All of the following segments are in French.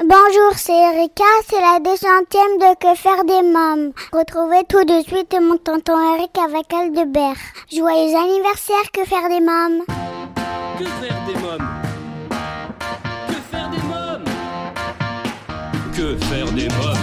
Bonjour, c'est Erika, c'est la descentième de Que faire des mômes. Retrouvez tout de suite mon tonton Eric avec Aldebert. Joyeux anniversaire, Que faire des mômes. Que faire des mômes? Que faire des mômes? Que faire des mômes?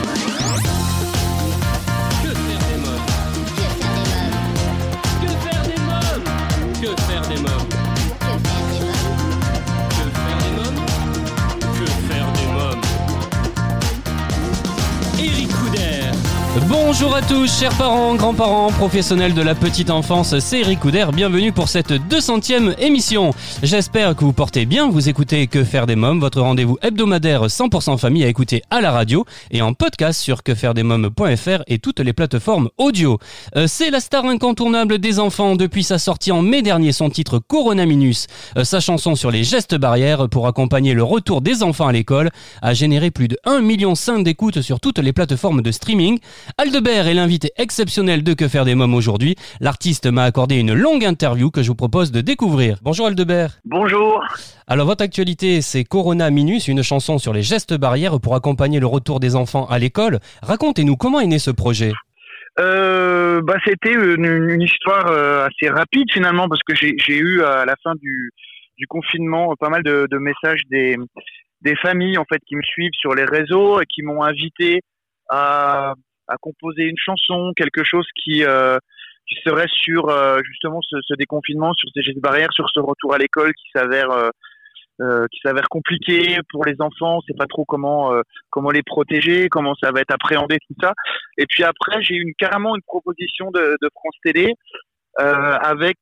Bonjour à tous, chers parents, grands-parents, professionnels de la petite enfance, c'est Eric Couder, bienvenue pour cette 200e émission. J'espère que vous portez bien, vous écoutez Que faire des mômes, votre rendez-vous hebdomadaire 100% famille à écouter à la radio et en podcast sur quefairedesmômes.fr et toutes les plateformes audio. Euh, c'est la star incontournable des enfants depuis sa sortie en mai dernier, son titre Corona Minus, Euh, sa chanson sur les gestes barrières pour accompagner le retour des enfants à l'école a généré plus de 1,5 million d'écoutes sur toutes les plateformes de streaming. Aldebert est l'invité exceptionnel de Que faire des mômes aujourd'hui. L'artiste m'a accordé une longue interview que je vous propose de découvrir. Bonjour Aldebert. Bonjour. Alors votre actualité, c'est Corona Minus, une chanson sur les gestes barrières pour accompagner le retour des enfants à l'école. Racontez-nous comment est né ce projet? Euh, bah, c'était une, une histoire euh, assez rapide finalement parce que j'ai j'ai eu à la fin du, du confinement pas mal de, de messages des, des familles en fait qui me suivent sur les réseaux et qui m'ont invité à, à composer une chanson, quelque chose qui euh, qui serait sur euh, justement ce, ce déconfinement, sur ces gestes barrières, sur ce retour à l'école qui s'avère euh, euh, qui s'avère compliqué pour les enfants. C'est pas trop comment euh, comment les protéger, comment ça va être appréhendé tout ça. Et puis après, j'ai eu carrément une proposition de, de France Télé euh, avec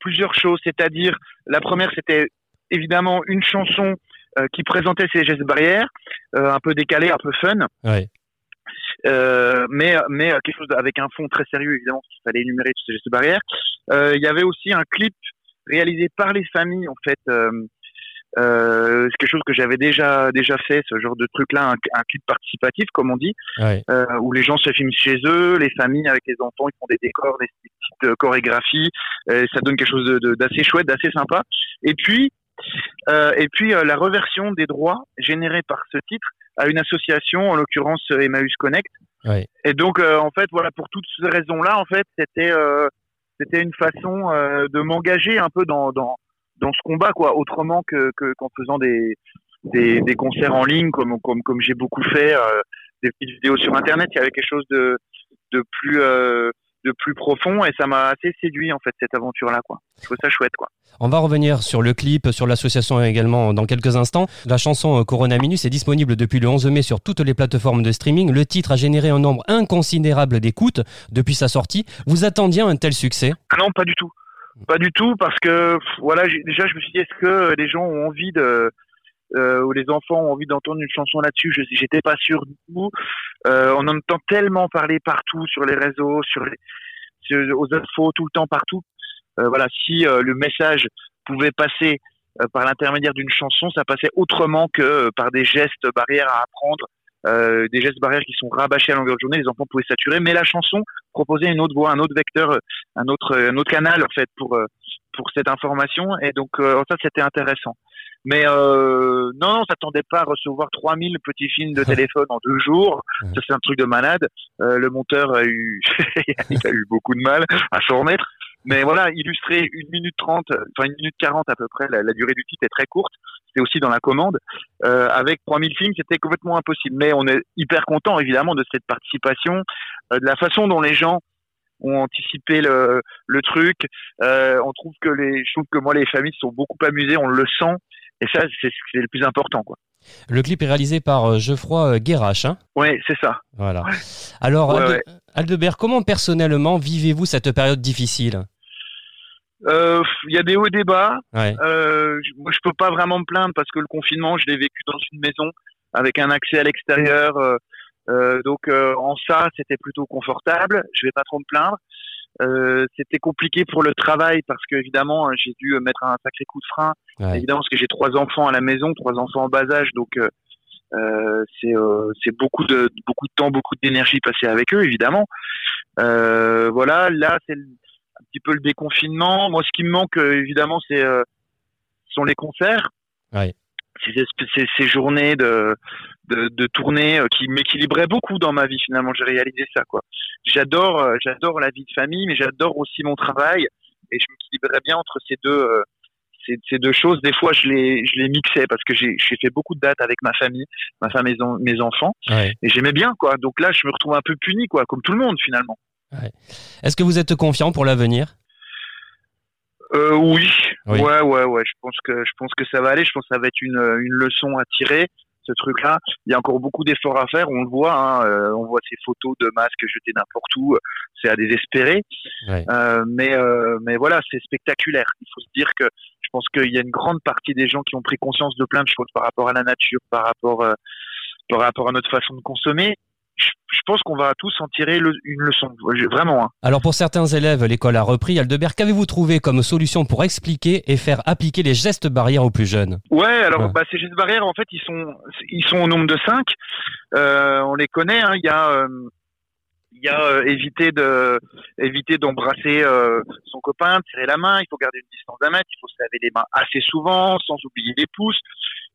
plusieurs choses. C'est-à-dire, la première, c'était évidemment une chanson qui présentait ces gestes barrières, euh, un peu décalé, un peu fun. Ouais. Euh, mais mais euh, quelque chose avec un fond très sérieux évidemment parce qu'il fallait énumérer tous ces gestes barrières. Euh, il y avait aussi un clip réalisé par les familles en fait. Euh, c'est quelque chose que j'avais déjà déjà fait ce genre de truc là un, un clip participatif comme on dit Ouais. euh, où les gens se filment chez eux les familles avec les enfants ils font des décors des, des petites chorégraphies euh, ça donne quelque chose de- de- d'assez chouette d'assez sympa et puis et puis la reversion des droits générés par ce titre à une association en l'occurrence euh, Emmaüs Connect Ouais. et donc, euh, en fait, voilà, pour toutes ces raisons-là, en fait, c'était euh, c'était une façon euh, de m'engager un peu dans, dans dans ce combat, quoi, autrement que que- qu'en faisant des, des des concerts en ligne, comme comme comme j'ai beaucoup fait, euh, des petites vidéos sur Internet. Il y avait quelque chose de de plus euh, de plus profond, et ça m'a assez séduit, en fait, cette aventure-là, quoi. Je trouve ça chouette, quoi. On va revenir sur le clip, sur l'association également dans quelques instants. La chanson euh, Corona Minus est disponible depuis le 11 mai sur toutes les plateformes de streaming. Le titre a généré un nombre inconsidérable d'écoutes depuis sa sortie. Vous attendiez un tel succès? Ah non, pas du tout. Pas du tout, parce que voilà, déjà je me suis dit est-ce que les gens ont envie de euh, ou les enfants ont envie d'entendre une chanson là-dessus Je j'étais pas sûr du tout. Euh, on en entend tellement parler partout sur les réseaux, sur les aux infos tout le temps partout. Euh, voilà, si euh, le message pouvait passer par l'intermédiaire d'une chanson, ça passait autrement que par des gestes barrières à apprendre, des gestes barrières qui sont rabâchés à longueur de journée. Les enfants pouvaient saturer, mais la chanson proposait une autre voie, un autre vecteur, un autre un autre canal en fait pour pour cette information et donc ça c'était intéressant mais euh, non non on s'attendait pas à recevoir 3000 petits films de téléphone en deux jours. Ça c'est un truc de malade. Euh, le monteur a eu il a eu beaucoup de mal à s'en remettre. Mais voilà illustrer une minute trente enfin une minute quarante à peu près la, la durée du titre est très courte. C'était aussi dans la commande. Euh, avec 3000 films c'était complètement impossible. Mais on est hyper content évidemment de cette participation euh, de la façon dont les gens ont anticipé le, le truc. Euh, on trouve que les, je trouve que moi les familles sont beaucoup amusées, on le sent, et ça c'est le plus important quoi. Le clip est réalisé par euh, Geoffroy euh, Guérache. hein Ouais, c'est ça. voilà. Alors, Ouais, Alde- ouais. Aldebert, comment personnellement vivez-vous cette période difficile? Euh, Il y a des hauts et des bas. Euh, je- moi je peux pas vraiment me plaindre parce que le confinement je l'ai vécu dans une maison avec un accès à l'extérieur. euh, donc en ça c'était plutôt confortable. Je vais pas trop me plaindre. Euh, c'était compliqué pour le travail parce que évidemment j'ai dû mettre un sacré coup de frein Ouais. évidemment parce que j'ai trois enfants à la maison, trois enfants en bas âge, donc euh, euh, c'est euh, c'est beaucoup de beaucoup de temps, beaucoup d'énergie passée avec eux, évidemment. Euh, voilà, là c'est un petit peu le déconfinement. Moi, ce qui me manque, euh, évidemment, c'est euh, ce sont les concerts. Ouais. Ces, ces, journées de, de, de tournée euh, qui m'équilibraient beaucoup dans ma vie finalement. J'ai réalisé ça quoi. J'adore, euh, j'adore la vie de famille, mais j'adore aussi mon travail et je m'équilibrais bien entre ces deux, euh, ces, ces deux choses. Des fois, je les, je les mixais parce que j'ai j'ai fait beaucoup de dates avec ma famille, ma femme et mes en- mes enfants, Ouais. et j'aimais bien quoi. Donc là, je me retrouve un peu puni quoi, comme tout le monde finalement. Est-ce que vous êtes confiant pour l'avenir? Euh, oui. Oui. ouais, ouais, ouais. Je pense que je pense que ça va aller. Je pense que ça va être une, une leçon à tirer. Ce truc-là, il y a encore beaucoup d'efforts à faire. On le voit. Hein, euh, on voit ces photos de masques jetés n'importe où. C'est à désespérer. Euh, mais euh, mais voilà, c'est spectaculaire. Il faut se dire que je pense qu'il y a une grande partie des gens qui ont pris conscience de plein de choses par rapport à la nature, par rapport euh, par rapport à notre façon de consommer. Je, pense qu'on va tous en tirer le- une leçon. Vraiment. Hein. Alors pour certains élèves, l'école a repris. Aldebert, qu'avez-vous trouvé comme solution pour expliquer et faire appliquer les gestes barrières aux plus jeunes? Ouais, alors Ouais. Bah, ces gestes barrières, en fait, ils sont ils sont au nombre de cinq. Euh, on les connaît. hein. Il y a euh, il y a euh, éviter de éviter d'embrasser euh, son copain, de serrer la main. Il faut garder une distance d'un mètre. Il faut se laver les mains assez souvent, sans oublier les pouces.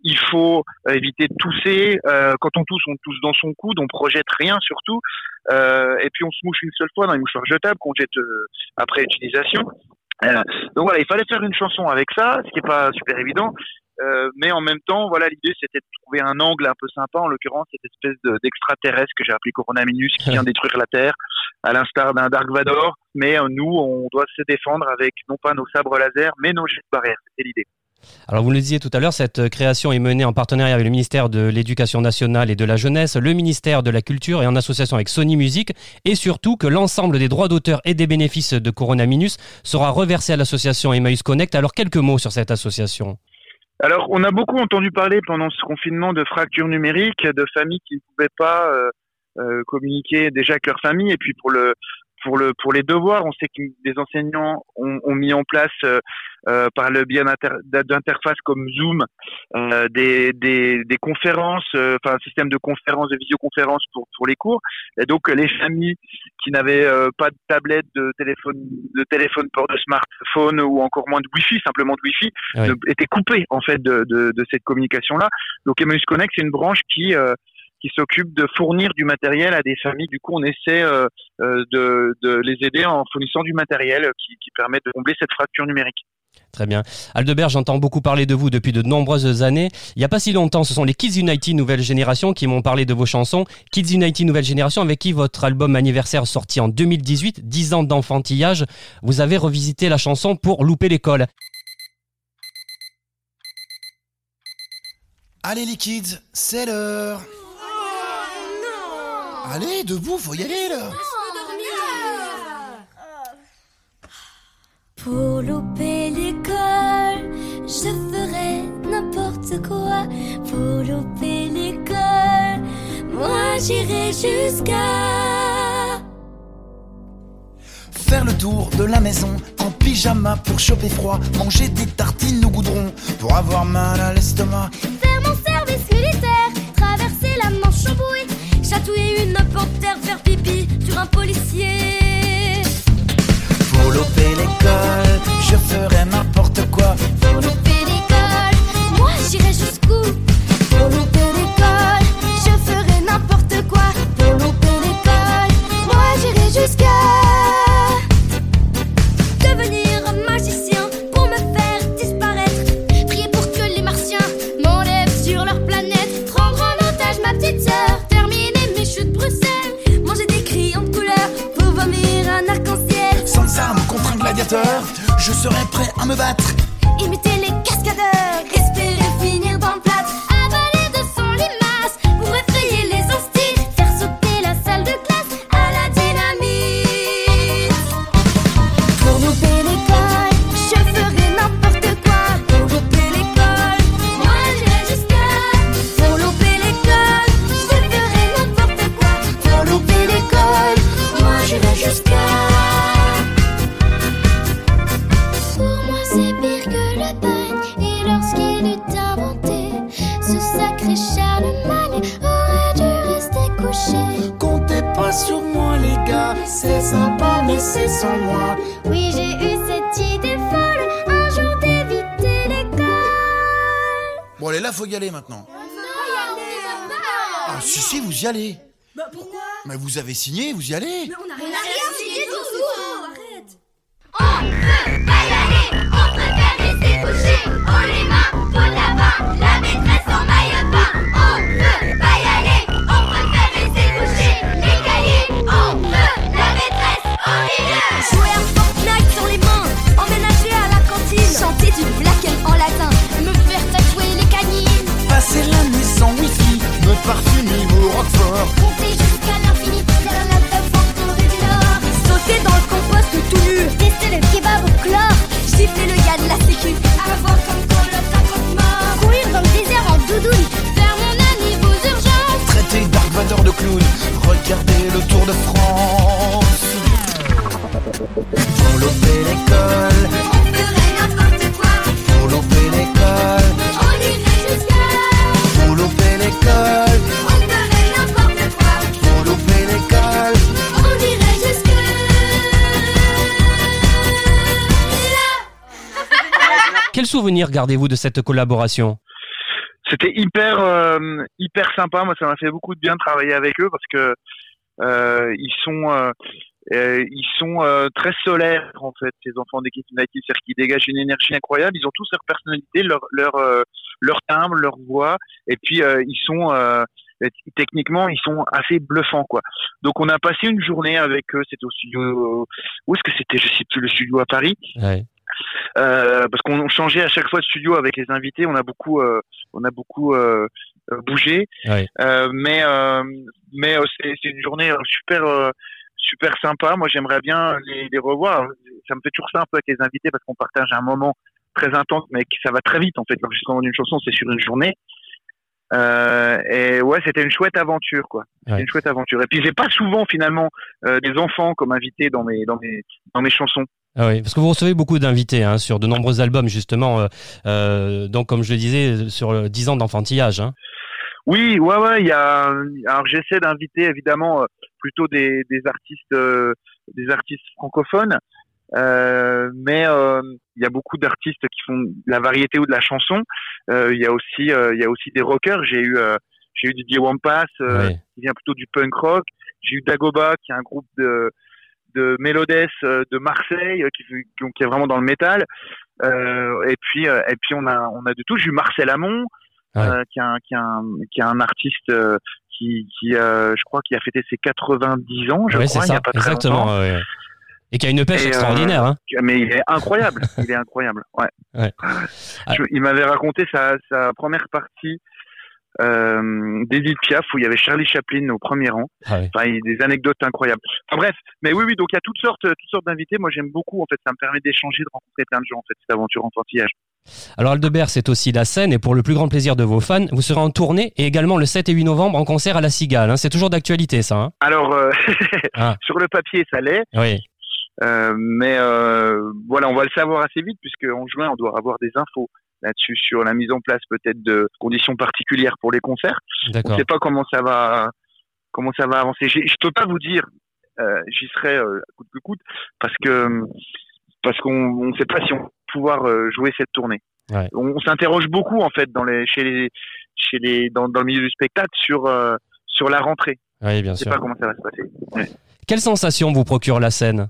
Il faut euh, éviter de tousser. Euh, quand on tousse, on tousse dans son coude. On projette rien surtout. Euh, et puis on se mouche une seule fois dans les mouchoirs jetables qu'on jette euh, après utilisation. Donc voilà, il fallait faire une chanson avec ça, ce qui est pas super évident. Euh, mais en même temps, voilà, l'idée c'était de trouver un angle un peu sympa, en l'occurrence cette espèce de- d'extraterrestre que j'ai appelé Corona Minus, qui vient détruire la Terre, à l'instar d'un Dark Vador. Mais euh, nous, on doit se défendre avec non pas nos sabres laser, mais nos gestes barrières. C'était l'idée. Alors vous le disiez tout à l'heure, cette création est menée en partenariat avec le ministère de l'Éducation nationale et de la jeunesse, le ministère de la Culture et en association avec Sony Music, et surtout que l'ensemble des droits d'auteur et des bénéfices de Corona Minus sera reversé à l'association Emmaüs Connect. Alors quelques mots sur cette association. Alors, on a beaucoup entendu parler pendant ce confinement de fractures numériques, de familles qui ne pouvaient pas euh, euh, communiquer déjà avec leur famille. Et puis pour le pour le pour les devoirs, on sait que des enseignants ont, mis en place euh, euh, par le biais d'inter- d'interfaces comme Zoom euh, des, des, des conférences, euh, enfin un système de conférences, de visioconférences pour pour les cours. Et donc les familles qui n'avaient euh, pas de tablette, de téléphone, de téléphone port de smartphone ou encore moins de Wi-Fi, simplement de Wi-Fi, Oui. étaient coupés en fait de, de, de cette communication-là. Donc Emmaüs Connect, c'est une branche qui euh, qui s'occupe de fournir du matériel à des familles. Du coup, on essaie euh, de, de les aider en fournissant du matériel qui, qui permet de combler cette fracture numérique. Très bien. Aldebert, j'entends beaucoup parler de vous depuis de nombreuses années. Il n'y a pas si longtemps, ce sont les Kids United Nouvelle Génération qui m'ont parlé de vos chansons. Kids United Nouvelle Génération, avec qui votre album anniversaire sorti en 2018, 10 ans d'enfantillage, vous avez revisité la chanson pour louper l'école. Allez les kids, c'est l'heure. Allez, debout, faut y aller là. Pour louper l'école, je ferai n'importe quoi. Pour louper l'école, moi j'irai jusqu'à. Faire le tour de la maison en pyjama pour choper froid. Manger des tartines au goudron pour avoir mal à l'estomac. Faire mon service militaire, traverser la Manche en bouée, chatouiller une panthère, faire pipi sur un policier. Pour louper l'école, je ferai n'importe quoi. Pour louper l'école, moi j'irai jusqu'où? Mais c'est sans moi. Oui j'ai eu cette idée folle Un jour d'éviter l'école Bon elle est là, faut y aller maintenant. Ah, si, si, vous y allez. Bah pourquoi? Mais vous avez signé, vous y allez. Mais on a rien signé tout, tout. arrête On veut pas y aller, on préfère rester couché. On les mains, pour là-bas, la me parfumer au Roquefort. compter jusqu'à l'infini. Derrière la table, fantôme du Nord. sauter dans le compost tout nu, Tester le kebab au chlore. gifler le gars de la sécu, Avoir comme quand le raconte mort. Courir dans le désert en doudoune. Faire mon ami aux urgences. Traiter Dark Vador de clown, regarder le Tour de France. Pour louper l'école, On ferait n'importe quoi. pour louper l'école, là. Quel souvenir gardez-vous de cette collaboration C'était hyper euh, hyper sympa. Moi, ça m'a fait beaucoup de bien de travailler avec eux parce que euh, ils sont euh, ils sont très solaires en fait ces enfants d'équipe United, c'est-à-dire qu'ils dégagent une énergie incroyable. Ils ont tous leur personnalité, leur leur leur timbre, leur voix, et puis ils sont techniquement ils sont assez bluffants quoi. Donc on a passé une journée avec eux. C'était au studio. Où est-ce que c'était? Je sais plus le studio à Paris. Ouais. Euh, parce qu'on changeait à chaque fois de studio avec les invités. On a beaucoup, euh, on a beaucoup euh, bougé. Ouais. Mais mais c'est une journée super super sympa. Moi, j'aimerais bien les, les revoir. Ça me fait toujours ça un peu avec les invités parce qu'on partage un moment très intense, mais ça va très vite en fait. L'enregistrement d'une chanson, c'est sur une journée. Euh, et ouais, c'était une chouette aventure, quoi. Ouais. Une chouette aventure. Et puis j'ai pas souvent finalement euh, des enfants comme invités dans mes dans mes dans mes chansons. Ah oui, parce que vous recevez beaucoup d'invités hein, sur de nombreux albums justement. euh, euh, donc comme je le disais, sur euh, 10 ans d'enfantillage. Hein. Oui, ouais, ouais. Il y a. Alors j'essaie d'inviter évidemment euh, plutôt des, des artistes, euh, des artistes francophones, euh, mais euh, il y a beaucoup d'artistes qui font de la variété ou de la chanson. Euh, Il y a aussi, euh, il y a aussi des rockers. J'ai eu, euh, j'ai eu Didier Wampas euh, Ouais. qui vient plutôt du punk rock. J'ai eu Dagoba qui est un groupe de de Mélodès euh, de Marseille euh, qui, qui, qui est vraiment dans le métal. Euh, et puis et puis on a on a de tout. J'ai eu Marcel Amont Ouais. qui est un qui est un qui est un artiste qui qui euh, je crois qui a fêté ses 90 ans je crois il y ça, a pas très exactement. longtemps. ouais, ouais. Et qui a une pêche Et, euh, extraordinaire. Hein. mais il est incroyable il est incroyable ouais, Ouais. Je- il m'avait raconté sa sa première partie euh, d'Edith Piaf où il y avait Charlie Chaplin au premier rang Ah enfin il y a des anecdotes incroyables enfin bref mais oui oui donc il y a toutes sortes toutes sortes d'invités moi j'aime beaucoup en fait ça me permet d'échanger de rencontrer plein de gens en fait cette aventure enfantillage Alors Aldebert, c'est aussi la scène et pour le plus grand plaisir de vos fans, vous serez en tournée et également le 7 et 8 novembre en concert à la Cigale. hein. C'est toujours d'actualité ça. Hein alors euh, Ah. sur le papier ça l'est oui. Euh, mais euh, voilà, on va le savoir assez vite puisque en juin, on doit avoir des infos là-dessus sur la mise en place peut-être de conditions particulières pour les concerts. On ne sait pas comment ça va comment ça va avancer. Je peux pas vous dire, euh, j'y serai euh, coûte que coûte parce que parce qu'on ne sait pas si on va pouvoir euh, jouer cette tournée. Ouais. On, on s'interroge beaucoup en fait dans les chez les chez les dans, dans le milieu du spectacle sur euh, sur la rentrée. Oui, bien Je sais sûr. pas comment ça va se passer. Quelle sensation vous procure la scène?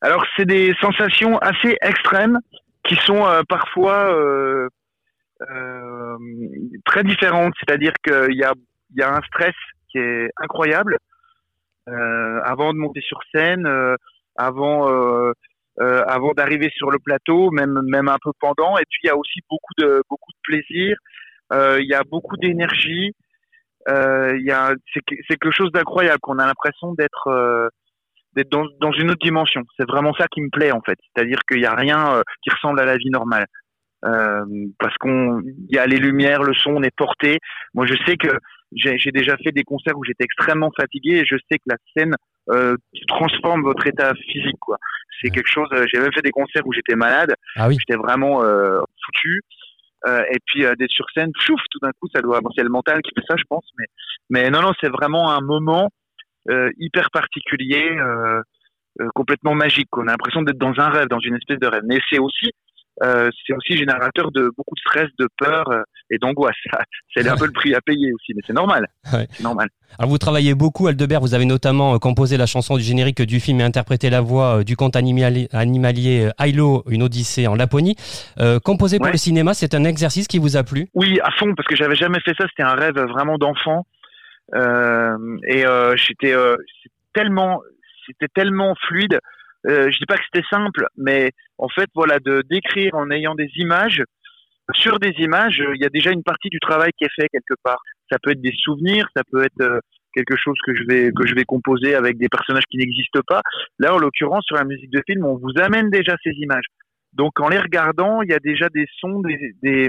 Alors, c'est des sensations assez extrêmes qui sont euh, parfois euh, euh, très différentes. C'est-à-dire qu'il y a, y a un stress qui est incroyable avant de monter sur scène, avant, euh, avant d'arriver sur le plateau, même, même un peu pendant. Et puis, il y a aussi beaucoup de, beaucoup de plaisir. Euh, il y a beaucoup d'énergie. Euh, il y a, c'est, que- c'est quelque chose d'incroyable qu'on a l'impression d'être d'être dans, dans une autre dimension. C'est vraiment ça qui me plaît en fait. C'est-à-dire qu'il n'y a rien euh, qui ressemble à la vie normale. Euh, parce qu'on il y a les lumières, le son, on est porté. Moi, je sais que j'ai déjà fait des concerts où j'étais extrêmement fatigué et je sais que la scène euh, transforme votre état physique. quoi. C'est Ouais. quelque chose. euh, J'ai même fait des concerts où j'étais malade. Ah oui. J'étais vraiment euh, foutu. Euh, et puis euh, d'être sur scène, chouf, tout d'un coup, ça doit. Bon, c'est le mental qui fait ça, je pense. Mais mais non, non, c'est vraiment un moment hyper particulier, euh, euh, complètement magique. On a l'impression d'être dans un rêve, dans une espèce de rêve. Mais c'est aussi, euh, c'est aussi générateur de beaucoup de stress, de peur. euh, et d'angoisse. C'est un peu le prix à payer aussi, mais c'est normal. Ouais. Normal. Alors vous travaillez beaucoup, Aldebert, vous avez notamment euh, composé la chanson du générique du film et interprété la voix euh, du conte animali- animalier euh, Ailo, une odyssée en Laponie. Euh, composé pour le cinéma, c'est un exercice qui vous a plu? Oui, à fond, parce que j'avais jamais fait ça. C'était un rêve vraiment d'enfant. Euh, et euh, j'étais euh, tellement, c'était tellement fluide. Je dis pas que c'était simple, mais en fait, voilà, de d'écrire en ayant des images. Sur des images, il y a déjà une partie du travail qui est fait quelque part. Ça peut être des souvenirs, ça peut être quelque chose que je vais que je vais composer avec des personnages qui n'existent pas. Là, en l'occurrence, sur la musique de film, on vous amène déjà ces images. Donc, en les regardant, il y a déjà des sons, des, des,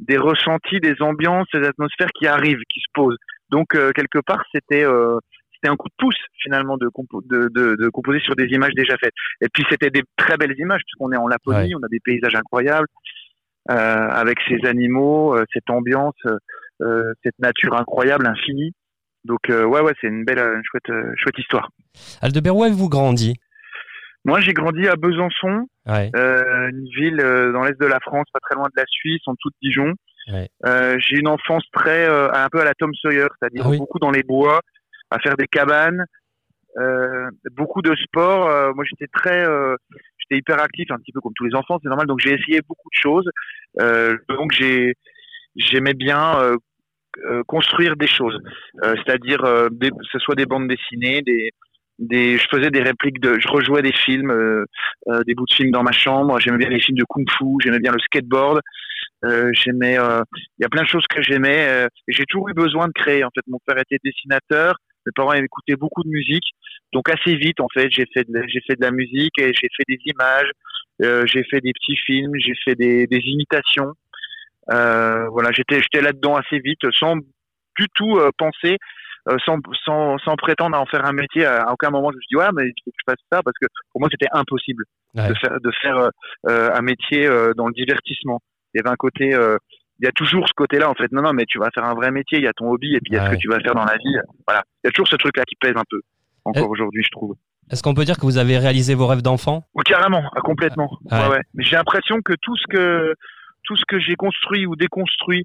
des ressentis, des ambiances, des atmosphères qui arrivent, qui se posent. Donc, euh, quelque part, c'était euh, c'était un coup de pouce finalement de, compo de, de, de composer sur des images déjà faites. Et puis, c'était des très belles images puisqu'on est en Laponie, on a des paysages incroyables euh, avec ces animaux, euh, cette ambiance, euh, cette nature incroyable, infinie. Donc, euh, ouais, ouais, c'est une belle, une chouette, euh, chouette histoire. Aldebert, où avez-vous grandi? Moi, j'ai grandi à Besançon, Ouais. euh, une ville euh, dans l'est de la France, pas très loin de la Suisse, en dessous de Dijon. Ouais. Euh, j'ai une enfance très euh, un peu à la Tom Sawyer, c'est-à-dire Ah oui. beaucoup dans les bois, à faire des cabanes, euh, beaucoup de sport. Moi, j'étais très, j'étais hyper actif, un petit peu comme tous les enfants, c'est normal. Donc, j'ai essayé beaucoup de choses. Donc, j'ai, j'aimais bien construire des choses, c'est-à-dire des- que ce soit des bandes dessinées, des des, je faisais des répliques de, je rejouais des films, des bouts de films dans ma chambre. J'aimais bien les films de kung-fu, j'aimais bien le skateboard. Euh, j'aimais, euh, il y a plein de choses que j'aimais. euh, et j'ai toujours eu besoin de créer. En fait, mon père était dessinateur, mes parents écoutaient beaucoup de musique, donc assez vite, en fait, j'ai fait, de, j'ai fait de la musique et j'ai fait des images, euh, j'ai fait des petits films, j'ai fait des, des imitations. Euh, voilà, j'étais, j'étais là-dedans assez vite, sans du tout penser euh, sans, sans, sans prétendre à en faire un métier. À aucun moment, je me suis dit, ouais, mais il faut que je fasse ça parce que pour moi, c'était impossible Ouais. de faire, de faire un métier euh, dans le divertissement. Il y avait un côté, euh, il y a toujours ce côté-là, en fait. Non, non, mais tu vas faire un vrai métier, il y a ton hobby et puis il y a ce que tu vas faire dans la vie. Voilà. Il y a toujours ce truc-là qui pèse un peu, encore Euh, aujourd'hui, je trouve. Est-ce qu'on peut dire que vous avez réalisé vos rêves d'enfant? Ou carrément, ah, complètement. Ouais. Ouais, j'ai l'impression que tout ce que tout ce que j'ai construit ou déconstruit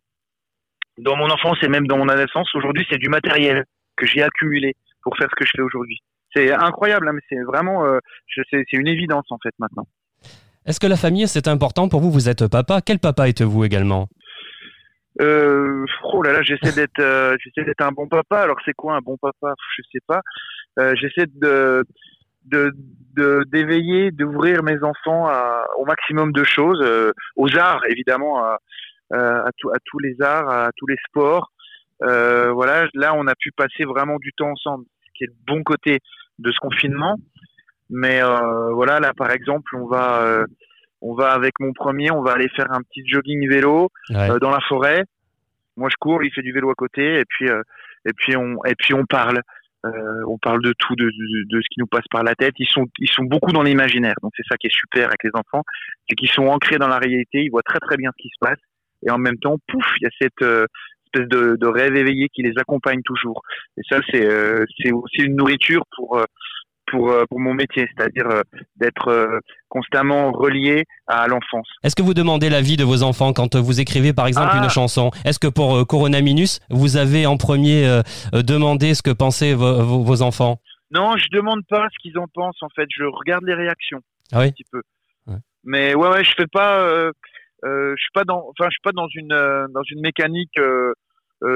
dans mon enfance et même dans mon adolescence, aujourd'hui, c'est du matériel que j'ai accumulé pour faire ce que je fais aujourd'hui. C'est incroyable, hein, mais c'est vraiment, euh, c'est une évidence en fait maintenant. Est-ce que la famille, c'est important pour vous? Vous êtes papa. Quel papa êtes-vous également? Euh, oh là là, j'essaie d'être, euh, j'essaie d'être un bon papa. Alors c'est quoi un bon papa? Je sais pas. Euh, j'essaie de de d'éveiller, d'ouvrir mes enfants au maximum de choses, aux arts évidemment, à, à, tous les arts, à tous les sports. Voilà, là on a pu passer vraiment du temps ensemble, ce qui est le bon côté de ce confinement. Mais euh, voilà, là par exemple, on va euh, on va avec mon premier, on va aller faire un petit jogging vélo Ouais. euh, dans la forêt. Moi, je cours, il fait du vélo à côté, et puis euh, et puis on et puis on parle. Euh, on parle de tout, de, de, de ce qui nous passe par la tête. Ils sont ils sont beaucoup dans l'imaginaire, donc c'est ça qui est super avec les enfants, c'est qu'ils sont ancrés dans la réalité. Ils voient très très bien ce qui se passe, et en même temps, pouf, il y a cette euh, espèce de, de rêve éveillé qui les accompagne toujours. Et ça, c'est euh, c'est aussi une nourriture pour euh, pour euh, pour mon métier, c'est-à-dire euh, d'être euh, constamment relié à l'enfance. Est-ce que vous demandez l'avis de vos enfants quand vous écrivez par exemple Ah. une chanson? Est-ce que pour Corona Minus, vous avez en premier demandé ce que pensaient vo- vo- vos enfants? Non, je demande pas ce qu'ils en pensent en fait. Je regarde les réactions Ah oui un petit peu. Ouais. Mais ouais, ouais, je fais pas. Euh, euh, je suis pas dans. Enfin, je suis pas dans une euh, dans une mécanique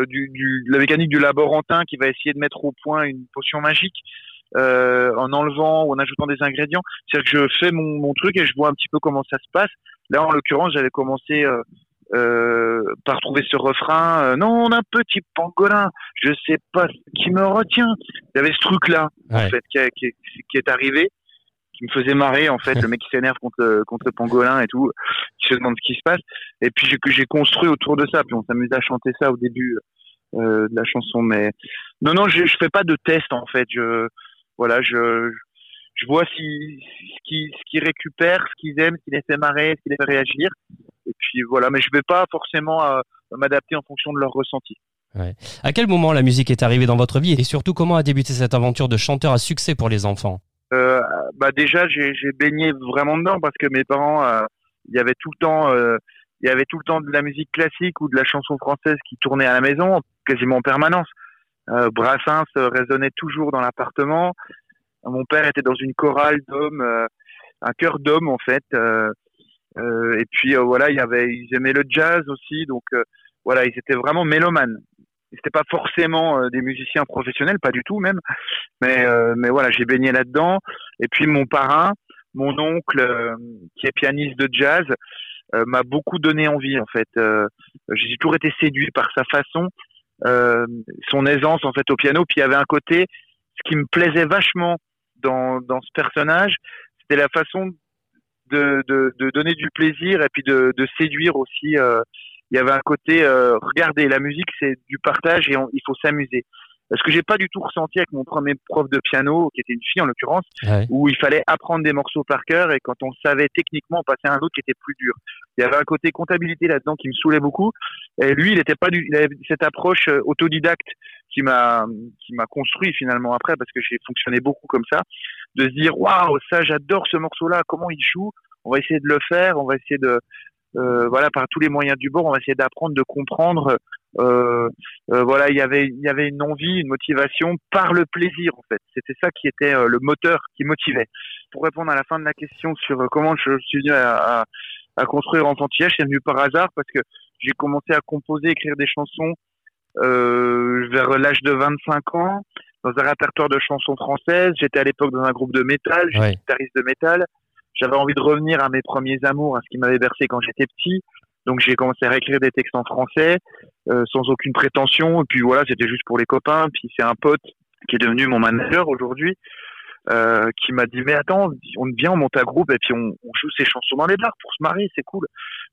du, du la mécanique du laborantin qui va essayer de mettre au point une potion magique euh, en enlevant ou en ajoutant des ingrédients. C'est-à-dire que je fais mon, mon truc et je vois un petit peu comment ça se passe. Là, en l'occurrence, j'avais commencé. Euh, euh, par trouver ce refrain, euh, non, un petit pangolin, je sais pas ce qui me retient. Il y avait ce truc-là, Ouais. en fait, qui, a- qui est- qui est arrivé, qui me faisait marrer, en fait, le mec qui s'énerve contre, le- contre le pangolin et tout, qui se demande ce qui se passe. Et puis, j'ai construit autour de ça, puis on s'amusait à chanter ça au début euh, de la chanson. Mais non, non, je, je fais pas de test, en fait. Je, voilà, je, je vois si, ce qui, ce qui récupère, ce qu'ils aiment, ce qui les fait marrer, ce qui les fait réagir. Et puis voilà, mais je vais pas forcément euh, m'adapter en fonction de leur ressenti. À quel moment la musique est arrivée dans votre vie et surtout comment a débuté cette aventure de chanteur à succès pour les enfants? Euh, bah déjà, j'ai baigné vraiment dedans parce que mes parents, euh, il y avait tout le temps, il il y avait tout le temps de la musique classique ou de la chanson française qui tournait à la maison, quasiment en permanence. Euh, Brassens euh, résonnait toujours dans l'appartement. Mon père était dans une chorale d'hommes, euh, un chœur d'hommes en fait. Euh, euh, et puis euh, voilà, il y avait, ils aimaient le jazz aussi, donc voilà, ils étaient vraiment mélomanes. C'était pas forcément des musiciens professionnels, pas du tout même, mais mais voilà, j'ai baigné là-dedans. Et puis mon parrain, mon oncle, qui est pianiste de jazz, m'a beaucoup donné envie en fait. J'ai toujours été séduit par sa façon, son aisance en fait au piano. Puis il y avait un côté, ce qui me plaisait vachement dans dans ce personnage, c'était la façon de, de, de donner du plaisir et puis de, de séduire aussi. euh, il y avait un côté, euh, regardez, la musique c'est du partage et on- il faut s'amuser. Ce que j'ai pas du tout ressenti avec mon premier prof de piano, qui était une fille en l'occurrence, Ouais. où il fallait apprendre des morceaux par cœur et quand on savait techniquement passer à un autre qui était plus dur. Il y avait un côté comptabilité là-dedans qui me saoulait beaucoup. Et lui, il était pas du, il avait cette approche euh, autodidacte qui m'a, qui m'a construit finalement après parce que j'ai fonctionné beaucoup comme ça, de se dire waouh, ça j'adore ce morceau-là, comment il joue, on va essayer de le faire, on va essayer de, euh, voilà, par tous les moyens du bord, on va essayer d'apprendre, de comprendre. Euh, euh, voilà, il y avait, il y avait une envie, une motivation par le plaisir en fait. C'était ça qui était euh, le moteur qui motivait. Pour répondre à la fin de la question sur euh, comment je suis venu à, à, à construire Enfantillage, c'est venu par hasard parce que j'ai commencé à composer, écrire des chansons euh, vers l'âge de 25 ans dans un répertoire de chansons françaises. J'étais à l'époque dans un groupe de métal, j'étais Ouais. guitariste de métal. J'avais envie de revenir à mes premiers amours, à ce qui m'avait bercé quand j'étais petit. Donc j'ai commencé à réécrire des textes en français, euh, sans aucune prétention. Et puis voilà, c'était juste pour les copains. Puis c'est un pote qui est devenu mon manager aujourd'hui, euh, qui m'a dit mais attends, on vient, on monte un groupe et puis on, on joue ces chansons dans les bars pour se marier, c'est cool.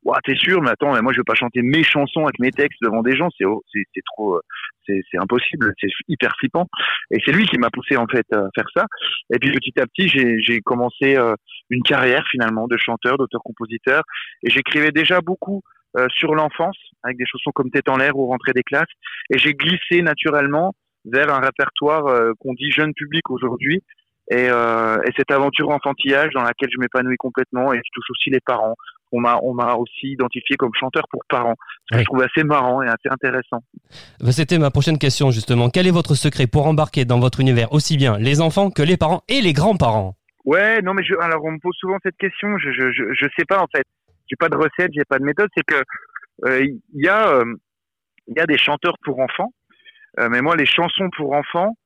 Ouah, t'es sûr Mais attends, mais moi je veux pas chanter mes chansons avec mes textes devant des gens, c'est c'est trop, euh, c'est c'est impossible, c'est hyper flippant. Et c'est lui qui m'a poussé en fait à faire ça. Et puis petit à petit, j'ai j'ai commencé euh, une carrière finalement de chanteur, d'auteur-compositeur, et j'écrivais déjà beaucoup euh, sur l'enfance avec des chansons comme Tête en l'air ou Rentrée des classes, et j'ai glissé naturellement vers un répertoire euh, qu'on dit jeune public aujourd'hui. Et, euh, et cette aventure enfantillage dans laquelle je m'épanouis complètement et qui touche aussi les parents. On m'a on m'a aussi identifié comme chanteur pour parents, ce que je trouve assez marrant et assez intéressant. Bah, C'était ma prochaine question justement. Quel est votre secret pour embarquer dans votre univers aussi bien les enfants que les parents et les grands-parents? Ouais, non mais je, alors on me pose souvent cette question. Je je je, je sais pas en fait. J'ai pas de recette, j'ai pas de méthode. C'est que euh, il y a euh, il y a des chanteurs pour enfants, euh, mais moi les chansons pour enfants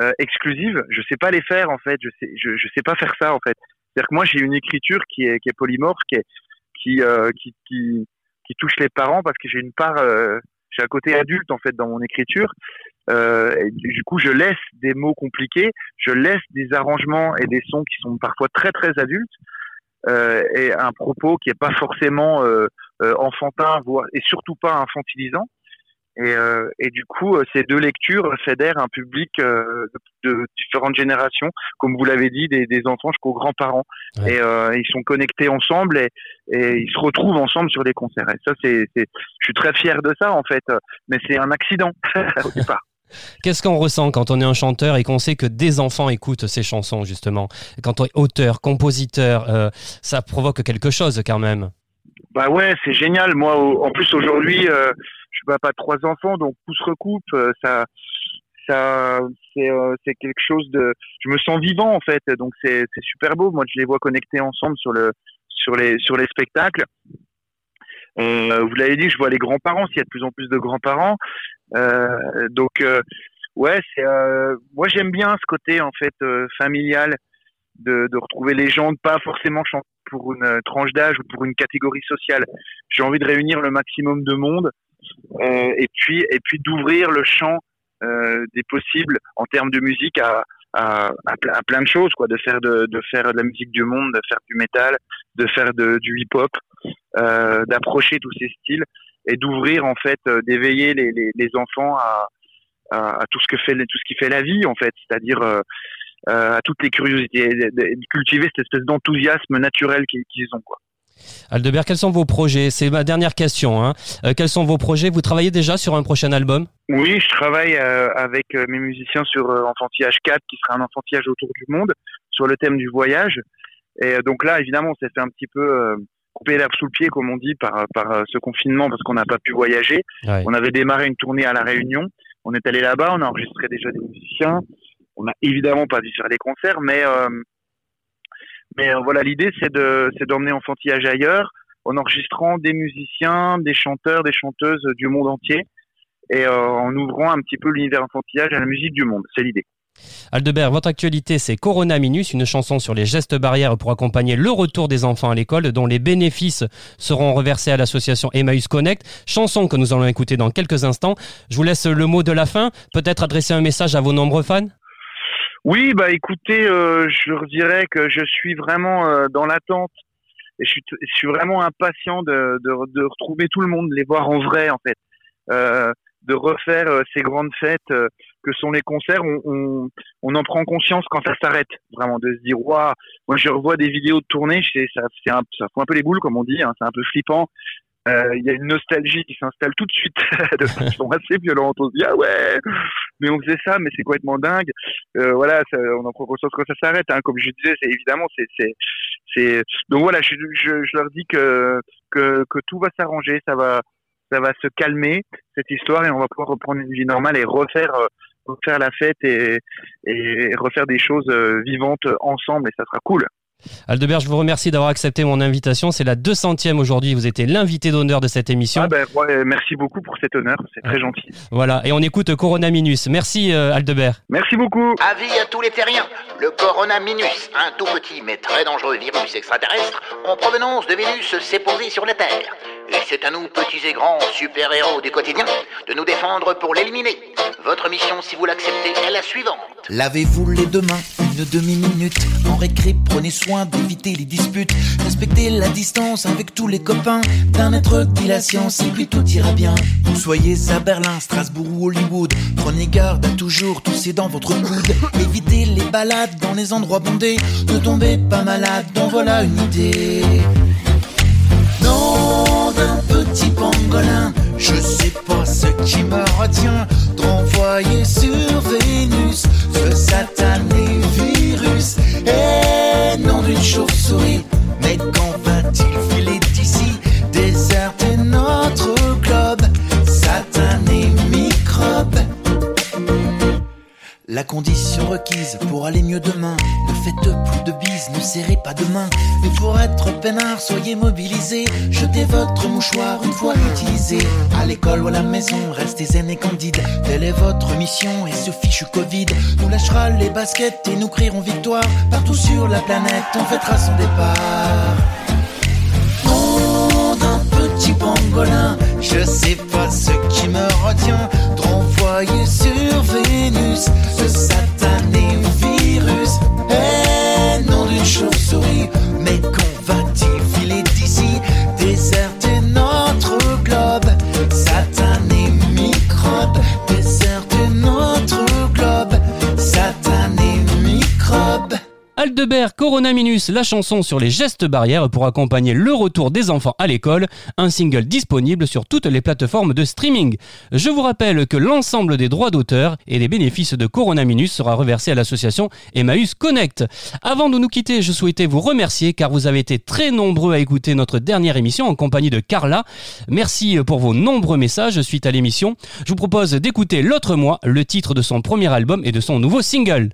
euh, exclusives, je sais pas les faire en fait. Je sais je je sais pas faire ça en fait. C'est-à-dire que moi j'ai une écriture qui est qui est polymorphe, qui qui euh, qui, qui qui touche les parents parce que j'ai une part euh, j'ai un côté adulte en fait dans mon écriture. Euh, et du coup, je laisse des mots compliqués, je laisse des arrangements et des sons qui sont parfois très très adultes euh, et un propos qui est pas forcément euh, enfantin, voire et surtout pas infantilisant. Et, euh, et du coup, euh, ces deux lectures fédèrent un public euh, de, différentes générations, comme vous l'avez dit, des, des enfants jusqu'aux grands-parents. Ouais. Et euh, ils sont connectés ensemble et, et ils se retrouvent ensemble sur des concerts. Et ça, c'est, je suis très fier de ça en fait, mais c'est un accident au départ. Qu'est-ce qu'on ressent quand on est un chanteur et qu'on sait que des enfants écoutent ces chansons justement? Quand on est auteur, compositeur, ça provoque quelque chose quand même. Bah ouais, c'est génial. Moi, en plus aujourd'hui, euh, je suis papa trois enfants, donc tout se recoupe. euh, ça, ça, c'est, euh, quelque chose de. Je me sens vivant en fait, donc c'est, super beau. Moi, je les vois connectés ensemble sur le, sur les, sur les spectacles. Euh, vous l'avez dit, je vois les grands-parents. S'il y a de plus en plus de grands-parents, euh, donc ouais, c'est. moi, j'aime bien ce côté en fait familial de, de retrouver les gens, pas forcément pour une euh, tranche d'âge ou pour une catégorie sociale. J'ai envie de réunir le maximum de monde euh, et puis et puis d'ouvrir le champ euh, des possibles en termes de musique à, à, à, ple- à plein de choses quoi, de faire de, de faire de la musique du monde, de faire du métal, de faire de, du hip hop, euh, d'approcher tous ces styles et d'ouvrir en fait, euh, d'éveiller les, les, les enfants à, à, tout ce que fait tout ce qui fait la vie en fait, c'est-à-dire euh, à toutes les curiosités, de, cultiver cette espèce d'enthousiasme naturel qu'ils ont quoi. Aldebert, quels sont vos projets? C'est ma dernière question. Hein. Euh, quels sont vos projets? Vous travaillez déjà sur un prochain album? Oui, je travaille euh, avec euh, mes musiciens sur euh, Enfantillage 4, qui sera un enfantillage autour du monde, sur le thème du voyage. Et euh, donc là, évidemment, on s'est fait un petit peu euh, coupé l'herbe sous le pied, comme on dit, par, par euh, ce confinement parce qu'on n'a pas pu voyager. Ouais. On avait démarré une tournée à La Réunion. On est allé là-bas, on a enregistré déjà des musiciens. On n'a évidemment pas dû faire des concerts, mais, euh, mais euh, voilà, l'idée, c'est de, c'est d'emmener enfantillage ailleurs en enregistrant des musiciens, des chanteurs, des chanteuses du monde entier et euh, en ouvrant un petit peu l'univers enfantillage à la musique du monde. C'est l'idée. Aldebert, votre actualité, c'est Corona Minus, une chanson sur les gestes barrières pour accompagner le retour des enfants à l'école, dont les bénéfices seront reversés à l'association Emmaüs Connect. Chanson que nous allons écouter dans quelques instants. Je vous laisse le mot de la fin. Peut-être adresser un message à vos nombreux fans? Oui, bah écoutez, euh, je dirais que je suis vraiment euh, dans l'attente et je suis, je suis vraiment impatient de, de, de retrouver tout le monde, de les voir en vrai en fait, euh, de refaire euh, ces grandes fêtes euh, que sont les concerts. On, on, on en prend conscience quand ça s'arrête, vraiment, de se dire waouh. Moi, je revois des vidéos de tournée, je ça, c'est un, ça fout un peu les boules comme on dit, hein, c'est un peu flippant. Euh, Il y a une nostalgie qui s'installe tout de suite de façon assez violente. On se dit ah ouais, mais on faisait ça, mais c'est complètement dingue. Euh, voilà, ça, on en prend conscience quand ça s'arrête. Hein. Comme je disais, c'est évidemment, c'est, c'est, c'est. Donc voilà, je, je, je leur dis que que, que tout va s'arranger, ça va, ça va se calmer cette histoire et on va pouvoir reprendre une vie normale et refaire, refaire la fête et, et refaire des choses euh, vivantes ensemble et ça sera cool. Aldebert, je vous remercie d'avoir accepté mon invitation. C'est la 200e aujourd'hui. Vous étiez l'invité d'honneur de cette émission. Ah ben, ouais, merci beaucoup pour cet honneur, c'est très gentil. Voilà, et on écoute Corona Minus. Merci euh, Aldebert. Merci beaucoup. Avis à tous les terriens. Le Corona Minus, un tout petit mais très dangereux virus extraterrestre en provenance de Vénus, s'est posé sur la Terre. Et c'est à nous, petits et grands super-héros du quotidien, de nous défendre pour l'éliminer. Votre mission, si vous l'acceptez, est la suivante. Lavez-vous les deux mains demi-minute. En récré, prenez soin d'éviter les disputes. Respectez la distance avec tous les copains. D'un être dit la science et puis tout ira bien. Vous soyez à Berlin, Strasbourg ou Hollywood. Prenez garde à toujours tousser dans votre coude. Évitez les balades dans les endroits bondés. Ne tombez pas malade, donc voilà une idée. Nom d'un petit pangolin, je sais pas ce qui me retient de renvoyer sur Vénus ce satané virus. Et nom d'une chauve-souris, condition requise pour aller mieux demain. Ne faites plus de bises, ne serrez pas de main. Mais pour être peinard, soyez mobilisés. Jetez votre mouchoir une fois utilisé. À l'école ou à la maison, restez zen et candide. Telle est votre mission et ce fichu Covid nous lâchera les baskets et nous crierons victoire. Partout sur la planète, on fêtera son départ. Petit pangolin, je sais pas ce qui me retient. De sur Vénus. Ce satané virus. Et nom d'une chauve-souris, mais qu'on Aldebert, Corona Minus, la chanson sur les gestes barrières pour accompagner le retour des enfants à l'école, un single disponible sur toutes les plateformes de streaming. Je vous rappelle que l'ensemble des droits d'auteur et des bénéfices de Corona Minus sera reversé à l'association Emmaüs Connect. Avant de nous quitter, je souhaitais vous remercier car vous avez été très nombreux à écouter notre dernière émission en compagnie de Carla. Merci pour vos nombreux messages suite à l'émission. Je vous propose d'écouter L'autre mois, le titre de son premier album et de son nouveau single.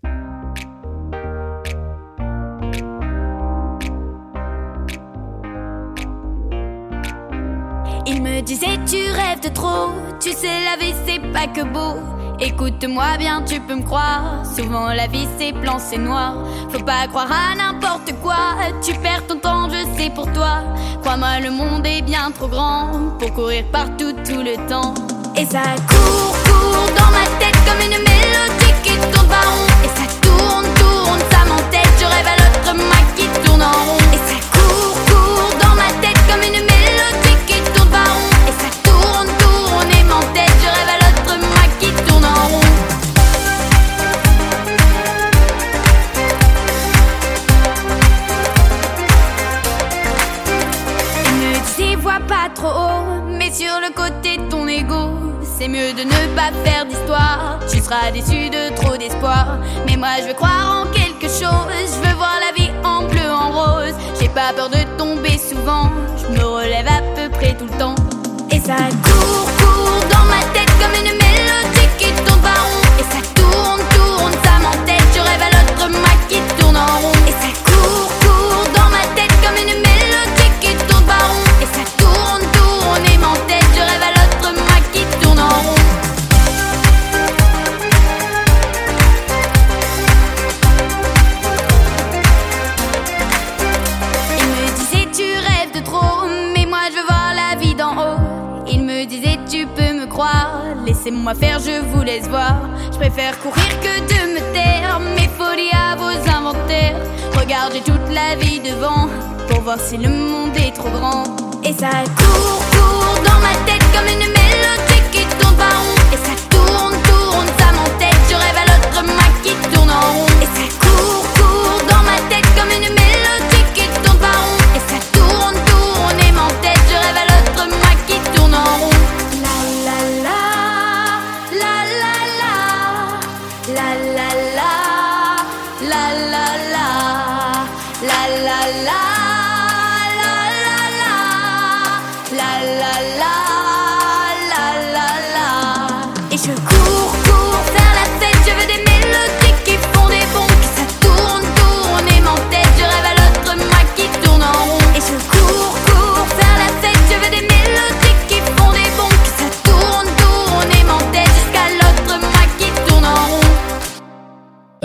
Il me disait tu rêves de trop, tu sais la vie c'est pas que beau. Écoute-moi bien, tu peux me croire. Souvent la vie c'est blanc, c'est noir. Faut pas croire à n'importe quoi. Tu perds ton temps, je sais pour toi. Crois-moi, le monde est bien trop grand pour courir partout tout le temps. Et ça court, court dans ma tête comme une mélodie qui tourne pas rond. C'est mieux de ne pas faire d'histoire. Tu seras déçu de trop d'espoir, mais moi je veux croire en quelque chose. Je veux voir la vie en bleu, en rose. J'ai pas peur de tomber souvent. Je me relève à peu près tout le temps. Et ça court, court dans ma tête comme une mélodie qui tourne pas rond. Et ça tourne, tourne, ça m'entête. Je rêve à l'autre moi qui tourne en rond. Et ça court, court dans ma tête comme une mélodie laissez-moi faire, je vous laisse voir. Je préfère courir que de me taire, mes folies à vos inventaires. Regarde, j'ai toute la vie devant, pour voir si le monde est trop grand. Et ça court, court dans ma tête comme une mélodie qui tourne pas rond. Et ça tourne, tourne, ça m'entête, je rêve à l'autre moi qui tourne en rond.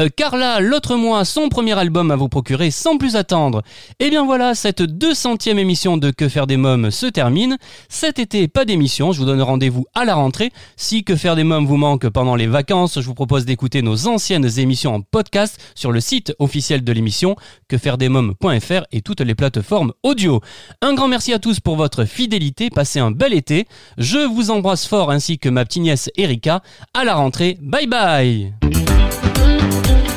Euh, Carla, l'autre mois, son premier album à vous procurer sans plus attendre. Et bien voilà, cette 200e émission de Que faire des mômes se termine. Cet été, pas d'émission, je vous donne rendez-vous à la rentrée. Si Que faire des mômes vous manque pendant les vacances, je vous propose d'écouter nos anciennes émissions en podcast sur le site officiel de l'émission, quefairedesmômes.fr et toutes les plateformes audio. Un grand merci à tous pour votre fidélité, passez un bel été. Je vous embrasse fort ainsi que ma petite nièce Erika. À la rentrée, bye bye Joyeux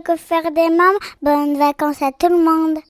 de faire des mômes. Bonnes vacances à tout le monde.